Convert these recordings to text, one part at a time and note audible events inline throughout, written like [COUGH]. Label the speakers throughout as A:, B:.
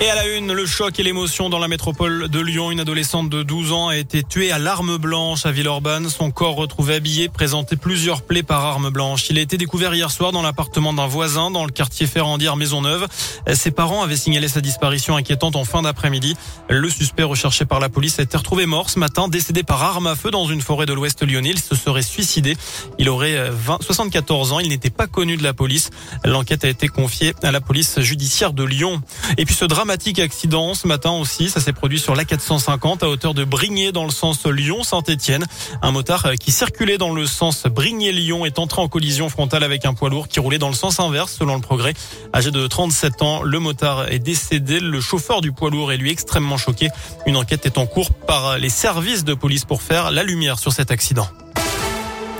A: Et à la une, le choc et l'émotion dans la métropole de Lyon. Une adolescente de 12 ans a été tuée à l'arme blanche à Villeurbanne. Son corps retrouvé habillé présentait plusieurs plaies par arme blanche. Il a été découvert hier soir dans l'appartement d'un voisin dans le quartier Ferrandière Maisonneuve. Ses parents avaient signalé sa disparition inquiétante en fin d'après-midi. Le suspect recherché par la police a été retrouvé mort ce matin, décédé par arme à feu dans une forêt de l'ouest lyonnais. Il se serait suicidé. Il aurait 20, 74 ans. Il n'était pas connu de la police. L'enquête a été confiée à la police judiciaire de Lyon. Et puis ce drame dramatique accident ce matin aussi. Ça s'est produit sur la 450 à hauteur de Brignais dans le sens Lyon-Saint-Etienne. Un motard euh, qui circulait dans le sens Brignais-Lyon est entré en collision frontale avec un poids lourd qui roulait dans le sens inverse selon le progrès. Âgé de 37 ans, le motard est décédé. Le chauffeur du poids lourd est lui extrêmement choqué. Une enquête est en cours par les services de police pour faire la lumière sur cet accident.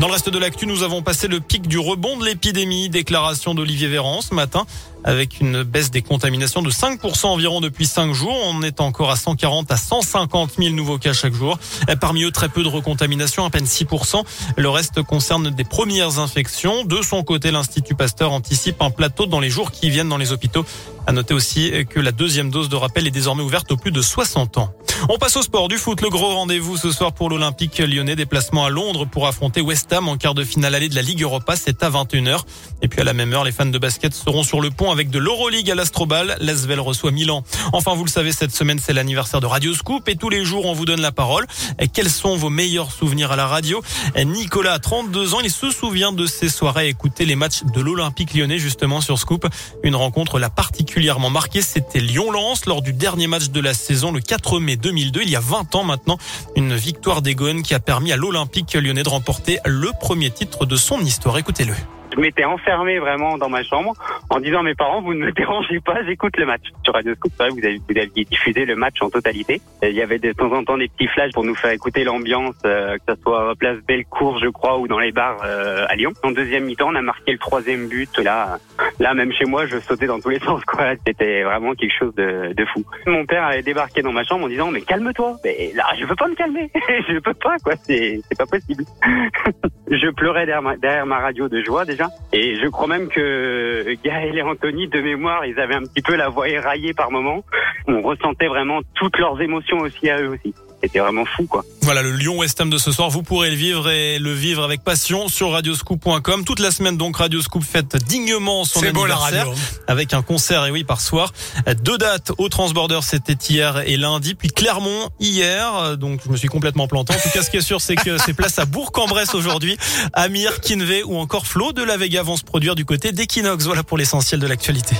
A: Dans le reste de l'actu, nous avons passé le pic du rebond de l'épidémie. Déclaration d'Olivier Véran ce matin avec une baisse des contaminations de 5% environ depuis 5 jours. On est encore à 140 à 150 000 nouveaux cas chaque jour. Parmi eux, très peu de recontamination, à peine 6%. Le reste concerne des premières infections. De son côté, l'Institut Pasteur anticipe un plateau dans les jours qui viennent dans les hôpitaux. À noter aussi que la deuxième dose de rappel est désormais ouverte aux plus de 60 ans. On passe au sport du foot. Le gros rendez-vous ce soir pour l'Olympique lyonnais. Déplacement à Londres pour affronter West En quart de finale allée de la Ligue Europa. C'est à 21h. Et puis à la même heure, les fans de basket seront sur le pont avec de l'Euroleague à l'Astrobal. L'Asvel reçoit Milan. Enfin, vous le savez, cette semaine, c'est l'anniversaire de Radio Scoop et tous les jours, on vous donne la parole. Quels sont vos meilleurs souvenirs à la radio? Nicolas a 32 ans. Il se souvient de ses soirées écouter les matchs de l'Olympique lyonnais, justement, sur Scoop. Une rencontre l'a particulièrement marqué. C'était Lyon-Lens lors du dernier match de la saison, le 4 mai 2002. Il y a 20 ans maintenant. Une victoire des qui a permis à l'Olympique lyonnais de remporter le premier titre de son histoire. Écoutez-le
B: je m'étais enfermé vraiment dans ma chambre en disant mes parents, vous ne me dérangez pas, j'écoute le match. Sur Radio Scoop, vous, avez, vous aviez diffusé le match en totalité. il y avait de temps en temps des petits flashs pour nous faire écouter l'ambiance, euh, que ce soit à Place Bellecour, je crois, ou dans les bars euh, à Lyon. En deuxième mi-temps, on a marqué le troisième but. Là, là, même chez moi, je sautais dans tous les sens. Quoi. C'était vraiment quelque chose de, de fou. Mon père avait débarqué dans ma chambre en disant, mais calme-toi. Mais là, je veux pas me calmer. [LAUGHS] je peux pas, quoi. C'est, c'est pas possible. [LAUGHS] je pleurais derrière ma, derrière ma radio de joie déjà. Et je crois même que Gaël et Anthony, de mémoire, ils avaient un petit peu la voix éraillée par moment. On ressentait vraiment toutes leurs émotions aussi à eux aussi c'était vraiment fou quoi.
A: Voilà le Lyon West Ham de ce soir, vous pourrez le vivre et le vivre avec passion sur radioscoop.com toute la semaine donc Radioscoop fête dignement son anniversaire beau, avec un concert et oui par soir. Deux dates au Transborder, c'était hier et lundi, puis Clermont hier. Donc je me suis complètement planté. En tout cas, ce qui est sûr, c'est que c'est place à Bourg-en-Bresse aujourd'hui. Amir, Kinvey ou encore Flo de la Vega vont se produire du côté d'Equinox. Voilà pour l'essentiel de l'actualité.